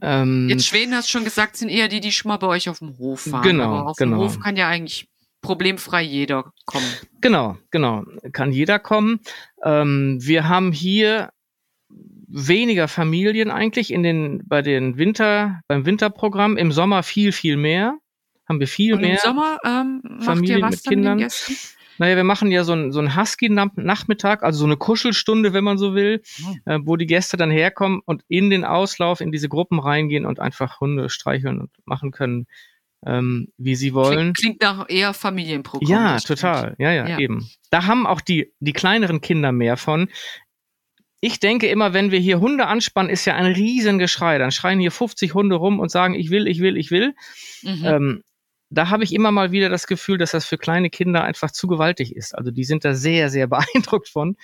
Ähm, Jetzt Schweden hast du schon gesagt, sind eher die, die schon mal bei euch auf dem Hof fahren. Genau, Aber auf genau. dem Hof kann ja eigentlich problemfrei jeder kommen. Genau, genau. Kann jeder kommen. Ähm, wir haben hier weniger Familien eigentlich in den, bei den Winter, beim Winterprogramm. Im Sommer viel, viel mehr. Haben wir viel Und mehr. Im Sommer ähm, Familien mit Kindern. Naja, wir machen ja so ein, so ein Husky-Nachmittag, also so eine Kuschelstunde, wenn man so will, oh. äh, wo die Gäste dann herkommen und in den Auslauf, in diese Gruppen reingehen und einfach Hunde streicheln und machen können, ähm, wie sie wollen. Klingt, klingt nach eher Familienprogramm. Ja, total. Ja, ja, ja, eben. Da haben auch die, die kleineren Kinder mehr von. Ich denke immer, wenn wir hier Hunde anspannen, ist ja ein Riesengeschrei. Dann schreien hier 50 Hunde rum und sagen, ich will, ich will, ich will. Mhm. Ähm, da habe ich immer mal wieder das Gefühl, dass das für kleine Kinder einfach zu gewaltig ist. Also die sind da sehr, sehr <laughs> beeindruckt von.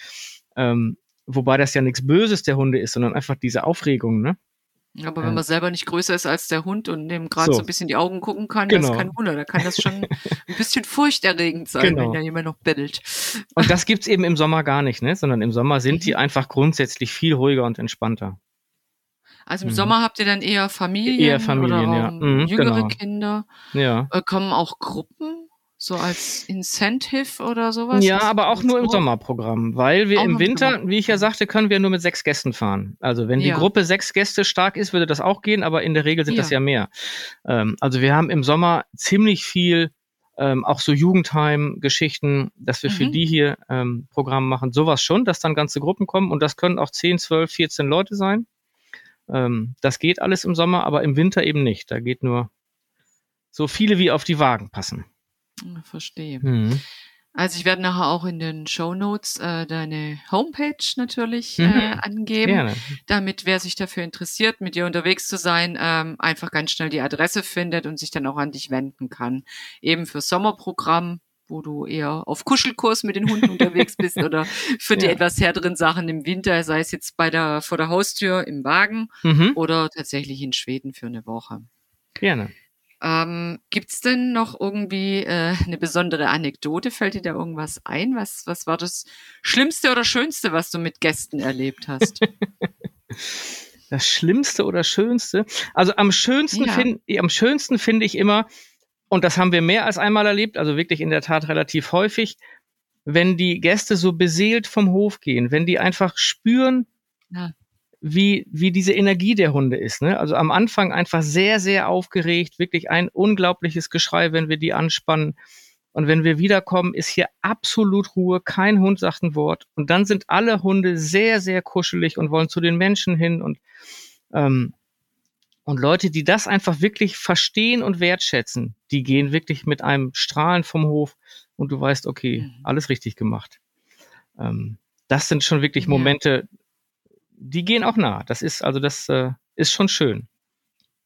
Ähm, wobei das ja nichts Böses der Hunde ist, sondern einfach diese Aufregung, ne? Aber wenn man selber nicht größer ist als der Hund und dem gerade so. so. ein bisschen die Augen gucken kann, genau. das ist kein Wunder. Da kann das schon <laughs> ein bisschen furchterregend sein, genau. wenn da jemand noch bettelt. Und das gibt's eben im Sommer gar nicht, ne? Sondern im Sommer sind mhm. die einfach grundsätzlich viel ruhiger und entspannter. Also im mhm. Sommer habt ihr dann eher Familien, eher Familien oder ja. Mhm, jüngere genau. Kinder. Ja. Äh, kommen auch Gruppen, so als Incentive oder sowas? Ja, aber auch nur im Sommerprogramm, weil wir auch im Winter, wie ich ja sagte, können wir nur mit sechs Gästen fahren. Also wenn die ja. Gruppe sechs Gäste stark ist, würde das auch gehen, aber in der Regel sind ja. das ja mehr. Ähm, also wir haben im Sommer ziemlich viel ähm, auch so Jugendheim-Geschichten, dass wir mhm. für die hier ähm, Programm machen. Sowas schon, dass dann ganze Gruppen kommen und das können auch 10, 12, 14 Leute sein. Ähm, das geht alles im Sommer, aber im Winter eben nicht. Da geht nur so viele wie auf die Wagen passen. Verstehe. Mhm. Also ich werde nachher auch in den Show Notes äh, deine Homepage natürlich äh, mhm. angeben, Gerne. damit wer sich dafür interessiert, mit dir unterwegs zu sein, ähm, einfach ganz schnell die Adresse findet und sich dann auch an dich wenden kann. Eben für Sommerprogramm, wo du eher auf Kuschelkurs mit den Hunden unterwegs bist oder <laughs> für die ja. etwas härteren Sachen im Winter, sei es jetzt bei der vor der Haustür im Wagen mhm. oder tatsächlich in Schweden für eine Woche. Gerne. Ähm, Gibt es denn noch irgendwie äh, eine besondere Anekdote? Fällt dir da irgendwas ein? Was, was war das Schlimmste oder Schönste, was du mit Gästen erlebt hast? <laughs> das Schlimmste oder Schönste? Also am schönsten ja. finde am schönsten finde ich immer, und das haben wir mehr als einmal erlebt, also wirklich in der Tat relativ häufig, wenn die Gäste so beseelt vom Hof gehen, wenn die einfach spüren, ja wie, wie diese Energie der Hunde ist. Ne? Also am Anfang einfach sehr, sehr aufgeregt, wirklich ein unglaubliches Geschrei, wenn wir die anspannen. Und wenn wir wiederkommen, ist hier absolut Ruhe, kein Hund sagt ein Wort. Und dann sind alle Hunde sehr, sehr kuschelig und wollen zu den Menschen hin. Und, ähm, und Leute, die das einfach wirklich verstehen und wertschätzen, die gehen wirklich mit einem Strahlen vom Hof und du weißt, okay, mhm. alles richtig gemacht. Ähm, das sind schon wirklich Momente, die gehen auch nah. Das ist, also das äh, ist schon schön.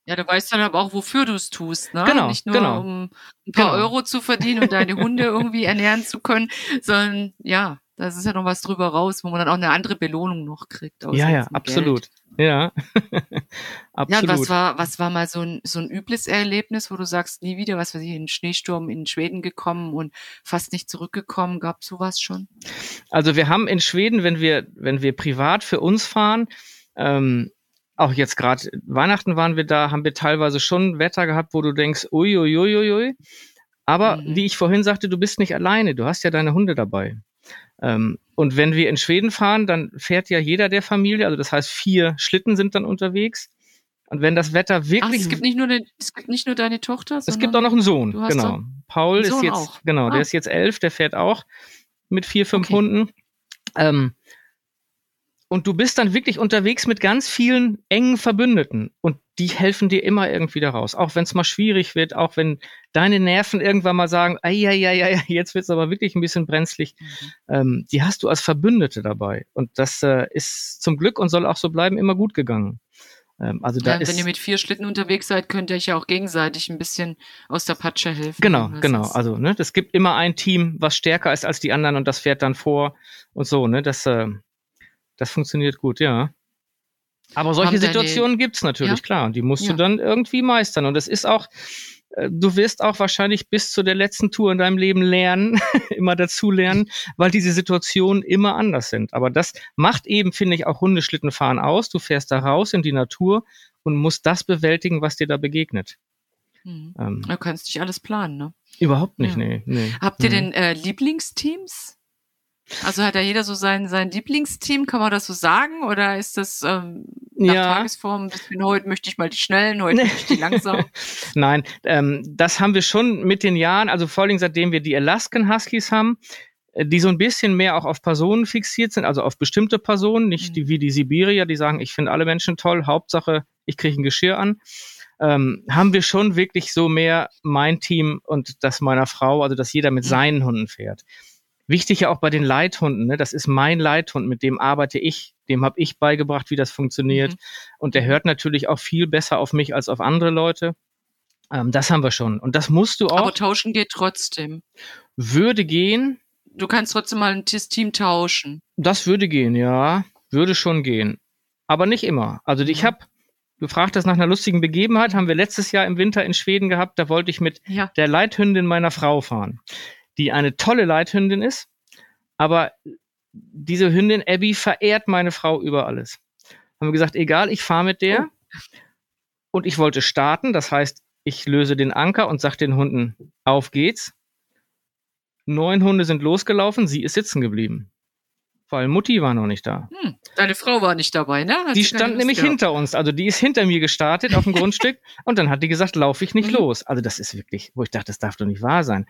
Ja, du weißt dann aber auch, wofür du es tust, ne? Genau, Nicht nur, genau. um ein paar genau. Euro zu verdienen und deine Hunde <laughs> irgendwie ernähren zu können, sondern ja, das ist ja noch was drüber raus, wo man dann auch eine andere Belohnung noch kriegt. Ja, ja, absolut. Geld. Ja, absolut. <laughs> Ja, und was war, was war mal so ein, so ein übles Erlebnis, wo du sagst, nie wieder, was weiß ich, in Schneesturm in Schweden gekommen und fast nicht zurückgekommen? Gab sowas schon? Also wir haben in Schweden, wenn wir, wenn wir privat für uns fahren, ähm, auch jetzt gerade Weihnachten waren wir da, haben wir teilweise schon Wetter gehabt, wo du denkst, uiuiuiui. Ui, ui, ui. Aber mhm. wie ich vorhin sagte, du bist nicht alleine, du hast ja deine Hunde dabei. Ähm, und wenn wir in Schweden fahren, dann fährt ja jeder der Familie, also das heißt, vier Schlitten sind dann unterwegs. Und wenn das Wetter wirklich. Ach, es gibt nicht nur, eine, es gibt nicht nur deine Tochter, Es gibt auch noch einen Sohn, genau. Paul ist jetzt, auch. genau, ah. der ist jetzt elf, der fährt auch mit vier, fünf okay. Hunden. Ähm, und du bist dann wirklich unterwegs mit ganz vielen engen Verbündeten und die helfen dir immer irgendwie da raus. Auch wenn es mal schwierig wird, auch wenn deine Nerven irgendwann mal sagen, ja, ja, ja, jetzt wird es aber wirklich ein bisschen brenzlig. Mhm. Ähm, die hast du als Verbündete dabei. Und das äh, ist zum Glück und soll auch so bleiben immer gut gegangen. Ähm, also da ja, ist, wenn ihr mit vier Schlitten unterwegs seid, könnt ihr euch ja auch gegenseitig ein bisschen aus der Patsche helfen. Genau, genau. Also ne, es gibt immer ein Team, was stärker ist als die anderen und das fährt dann vor und so. Ne, das äh, das funktioniert gut, ja. Aber solche Haben Situationen gibt's natürlich, ja? klar. Und die musst ja. du dann irgendwie meistern. Und es ist auch, äh, du wirst auch wahrscheinlich bis zu der letzten Tour in deinem Leben lernen, <laughs> immer dazu lernen, weil diese Situationen immer anders sind. Aber das macht eben, finde ich, auch Hundeschlittenfahren aus. Du fährst da raus in die Natur und musst das bewältigen, was dir da begegnet. Mhm. Ähm, du kannst dich alles planen, ne? Überhaupt nicht, ja. nee, nee. Habt ihr mhm. denn äh, Lieblingsteams? Also hat da jeder so sein, sein Lieblingsteam, kann man das so sagen? Oder ist das ähm, nach ja. Tagesform, heute möchte ich mal die Schnellen, heute möchte ich die <laughs> langsam? Nein, ähm, das haben wir schon mit den Jahren, also vor allem seitdem wir die Alaskan Huskies haben, äh, die so ein bisschen mehr auch auf Personen fixiert sind, also auf bestimmte Personen, nicht mhm. die, wie die Sibirier, die sagen, ich finde alle Menschen toll, Hauptsache, ich kriege ein Geschirr an. Ähm, haben wir schon wirklich so mehr mein Team und das meiner Frau, also dass jeder mit mhm. seinen Hunden fährt. Wichtig ja auch bei den Leithunden, ne? das ist mein Leithund, mit dem arbeite ich, dem habe ich beigebracht, wie das funktioniert. Mhm. Und der hört natürlich auch viel besser auf mich als auf andere Leute. Ähm, das haben wir schon. Und das musst du auch. Aber tauschen geht trotzdem. Würde gehen. Du kannst trotzdem mal ein Team tauschen. Das würde gehen, ja. Würde schon gehen. Aber nicht immer. Also ich habe Du fragtest nach einer lustigen Begebenheit, haben wir letztes Jahr im Winter in Schweden gehabt. Da wollte ich mit ja. der Leithündin meiner Frau fahren die eine tolle Leithündin ist, aber diese Hündin Abby verehrt meine Frau über alles. Haben wir gesagt, egal, ich fahre mit der. Oh. Und ich wollte starten, das heißt, ich löse den Anker und sage den Hunden, auf geht's. Neun Hunde sind losgelaufen, sie ist sitzen geblieben. Weil Mutti war noch nicht da. Hm, deine Frau war nicht dabei, ne? Hat die stand nämlich gehabt. hinter uns. Also die ist hinter mir gestartet auf dem Grundstück <laughs> und dann hat die gesagt, laufe ich nicht mhm. los. Also das ist wirklich, wo ich dachte, das darf doch nicht wahr sein.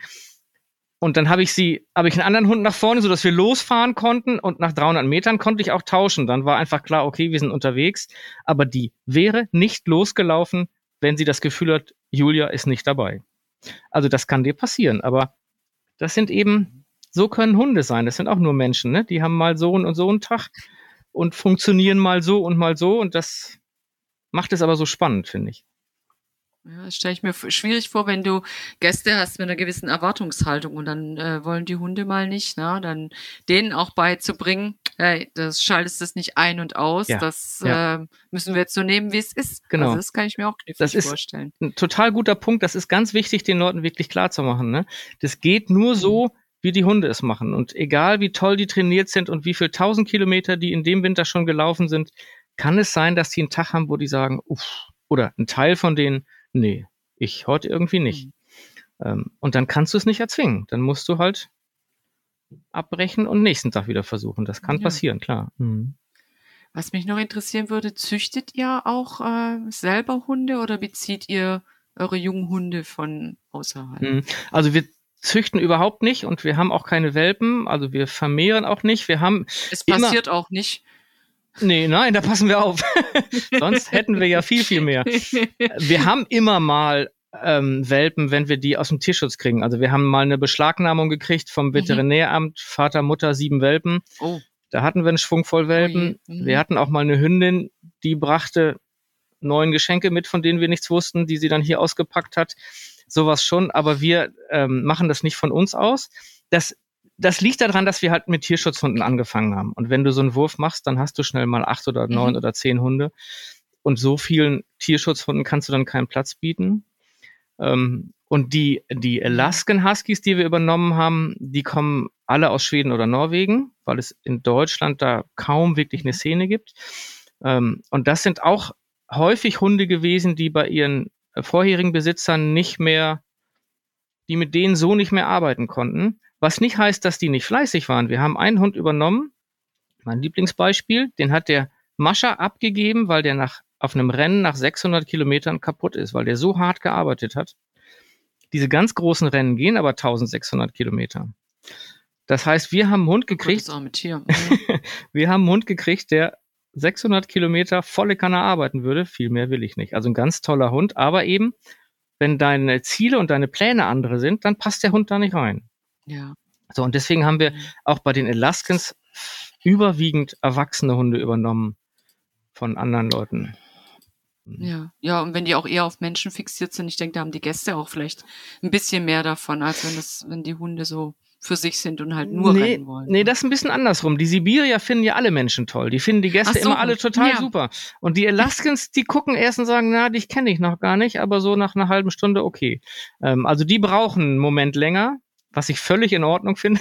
Und dann habe ich sie, habe ich einen anderen Hund nach vorne, so dass wir losfahren konnten und nach 300 Metern konnte ich auch tauschen. Dann war einfach klar, okay, wir sind unterwegs. Aber die wäre nicht losgelaufen, wenn sie das Gefühl hat, Julia ist nicht dabei. Also das kann dir passieren. Aber das sind eben, so können Hunde sein. Das sind auch nur Menschen, ne? Die haben mal so und so einen Tag und funktionieren mal so und mal so und das macht es aber so spannend, finde ich. Ja, das stelle ich mir schwierig vor, wenn du Gäste hast mit einer gewissen Erwartungshaltung und dann äh, wollen die Hunde mal nicht, ne? dann denen auch beizubringen, hey, das schaltest das nicht ein und aus, ja, das ja. Äh, müssen wir jetzt so nehmen, wie es ist. Genau. Also das kann ich mir auch knifflig das ist vorstellen. Ein total guter Punkt, das ist ganz wichtig, den Leuten wirklich klar zu machen. Ne? Das geht nur mhm. so, wie die Hunde es machen. Und egal wie toll die trainiert sind und wie viel tausend Kilometer die in dem Winter schon gelaufen sind, kann es sein, dass die einen Tag haben, wo die sagen, uff, oder ein Teil von denen, nee, ich heute irgendwie nicht. Mhm. Ähm, und dann kannst du es nicht erzwingen. Dann musst du halt abbrechen und nächsten Tag wieder versuchen. Das kann ja. passieren, klar. Mhm. Was mich noch interessieren würde, züchtet ihr auch äh, selber Hunde oder bezieht ihr eure jungen Hunde von außerhalb? Mhm. Also wir züchten überhaupt nicht und wir haben auch keine Welpen, also wir vermehren auch nicht. Wir haben es passiert auch nicht. Nee, nein, da passen wir auf. <laughs> Sonst hätten wir ja viel, viel mehr. Wir haben immer mal ähm, Welpen, wenn wir die aus dem Tierschutz kriegen. Also wir haben mal eine Beschlagnahmung gekriegt vom mhm. Veterinäramt, Vater, Mutter, sieben Welpen. Oh. Da hatten wir einen Schwung voll Welpen. Oh mhm. Wir hatten auch mal eine Hündin, die brachte neun Geschenke mit, von denen wir nichts wussten, die sie dann hier ausgepackt hat. Sowas schon, aber wir ähm, machen das nicht von uns aus. Das das liegt daran, dass wir halt mit Tierschutzhunden angefangen haben. Und wenn du so einen Wurf machst, dann hast du schnell mal acht oder neun mhm. oder zehn Hunde. Und so vielen Tierschutzhunden kannst du dann keinen Platz bieten. Ähm, und die, die Alaskan Huskies, die wir übernommen haben, die kommen alle aus Schweden oder Norwegen, weil es in Deutschland da kaum wirklich eine mhm. Szene gibt. Ähm, und das sind auch häufig Hunde gewesen, die bei ihren vorherigen Besitzern nicht mehr, die mit denen so nicht mehr arbeiten konnten. Was nicht heißt, dass die nicht fleißig waren. Wir haben einen Hund übernommen, mein Lieblingsbeispiel, den hat der Mascha abgegeben, weil der nach, auf einem Rennen nach 600 Kilometern kaputt ist, weil der so hart gearbeitet hat. Diese ganz großen Rennen gehen aber 1600 Kilometer. Das heißt, wir haben einen Hund gekriegt. <laughs> wir haben einen Hund gekriegt, der 600 Kilometer volle Kanne arbeiten würde. Viel mehr will ich nicht. Also ein ganz toller Hund, aber eben, wenn deine Ziele und deine Pläne andere sind, dann passt der Hund da nicht rein. Ja. So, und deswegen haben wir mhm. auch bei den Alaskans überwiegend erwachsene Hunde übernommen von anderen Leuten. Ja, ja, und wenn die auch eher auf Menschen fixiert sind, ich denke, da haben die Gäste auch vielleicht ein bisschen mehr davon, als wenn das, wenn die Hunde so für sich sind und halt nur nee, rennen wollen. Nee, das ist ein bisschen andersrum. Die Sibirier finden ja alle Menschen toll. Die finden die Gäste so, immer alle total ja. super. Und die Alaskans, die gucken erst und sagen, na, dich kenne ich noch gar nicht, aber so nach einer halben Stunde okay. Ähm, also die brauchen einen Moment länger, was ich völlig in Ordnung finde.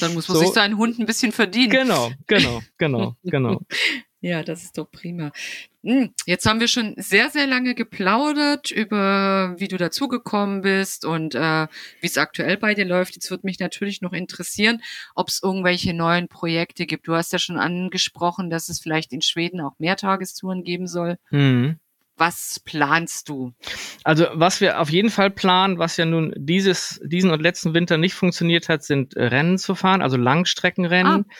Dann muss man so. sich seinen Hund ein bisschen verdienen. Genau, genau, genau, genau. <laughs> ja, das ist doch prima. Hm, jetzt haben wir schon sehr, sehr lange geplaudert über, wie du dazugekommen bist und äh, wie es aktuell bei dir läuft. Jetzt würde mich natürlich noch interessieren, ob es irgendwelche neuen Projekte gibt. Du hast ja schon angesprochen, dass es vielleicht in Schweden auch Mehrtagestouren geben soll. Mhm. Was planst du? Also was wir auf jeden Fall planen, was ja nun dieses, diesen und letzten Winter nicht funktioniert hat, sind Rennen zu fahren, also Langstreckenrennen. Ah,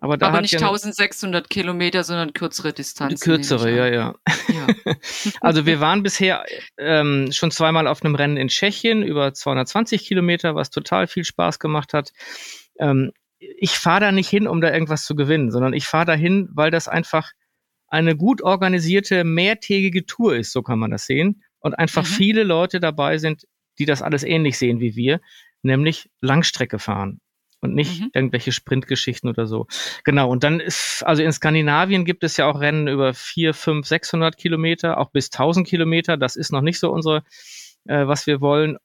aber, da aber nicht ja 1600 Kilometer, sondern kürzere Distanzen. Kürzere, ja, ja. ja. <laughs> also wir waren bisher ähm, schon zweimal auf einem Rennen in Tschechien über 220 Kilometer, was total viel Spaß gemacht hat. Ähm, ich fahre da nicht hin, um da irgendwas zu gewinnen, sondern ich fahre da hin, weil das einfach eine gut organisierte mehrtägige Tour ist, so kann man das sehen. Und einfach mhm. viele Leute dabei sind, die das alles ähnlich sehen wie wir, nämlich Langstrecke fahren und nicht mhm. irgendwelche Sprintgeschichten oder so. Genau. Und dann ist, also in Skandinavien gibt es ja auch Rennen über vier, fünf, 600 Kilometer, auch bis 1000 Kilometer. Das ist noch nicht so unsere, äh, was wir wollen.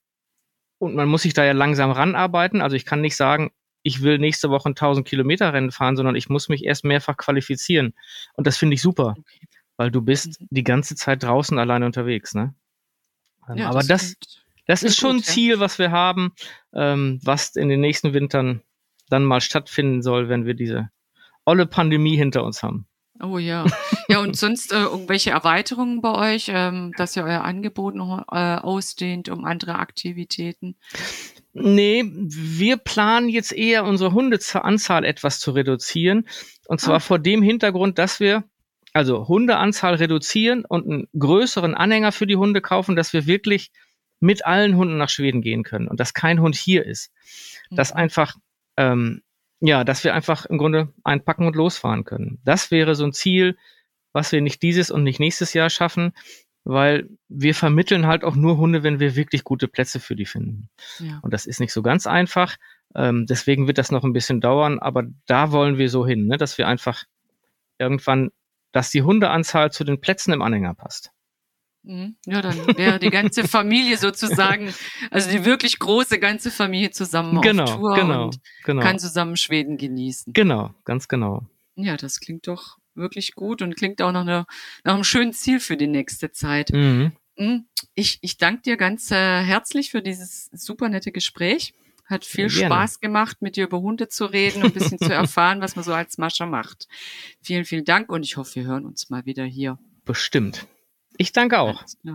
Und man muss sich da ja langsam ranarbeiten. Also ich kann nicht sagen, ich will nächste Woche ein 1000 Kilometer Rennen fahren, sondern ich muss mich erst mehrfach qualifizieren. Und das finde ich super, weil du bist mhm. die ganze Zeit draußen alleine unterwegs. Ne? Ähm, ja, aber das, das, ist schon ein Ziel, was wir haben, ähm, was in den nächsten Wintern dann mal stattfinden soll, wenn wir diese olle Pandemie hinter uns haben. Oh ja. Ja, und sonst äh, irgendwelche Erweiterungen bei euch, ähm, dass ihr euer Angebot noch äh, ausdehnt um andere Aktivitäten? Nee, wir planen jetzt eher unsere Hundeanzahl etwas zu reduzieren. Und zwar ah. vor dem Hintergrund, dass wir also Hundeanzahl reduzieren und einen größeren Anhänger für die Hunde kaufen, dass wir wirklich mit allen Hunden nach Schweden gehen können und dass kein Hund hier ist. Dass Mhm. einfach, ähm, ja, dass wir einfach im Grunde einpacken und losfahren können. Das wäre so ein Ziel, was wir nicht dieses und nicht nächstes Jahr schaffen, weil wir vermitteln halt auch nur Hunde, wenn wir wirklich gute Plätze für die finden. Ja. Und das ist nicht so ganz einfach. Ähm, deswegen wird das noch ein bisschen dauern, aber da wollen wir so hin, ne? dass wir einfach irgendwann, dass die Hundeanzahl zu den Plätzen im Anhänger passt. Mhm. Ja, dann wäre die ganze <laughs> Familie sozusagen, also die wirklich große ganze Familie zusammen genau, auf Tour genau, und genau. kann zusammen Schweden genießen. Genau, ganz genau. Ja, das klingt doch wirklich gut und klingt auch nach, einer, nach einem schönen Ziel für die nächste Zeit. Mhm. Mhm. Ich, ich danke dir ganz äh, herzlich für dieses super nette Gespräch. Hat viel gerne. Spaß gemacht, mit dir über Hunde zu reden und ein bisschen zu <laughs> erfahren, was man so als Mascher macht. Vielen, vielen Dank und ich hoffe, wir hören uns mal wieder hier. Bestimmt. Ich danke auch. <laughs>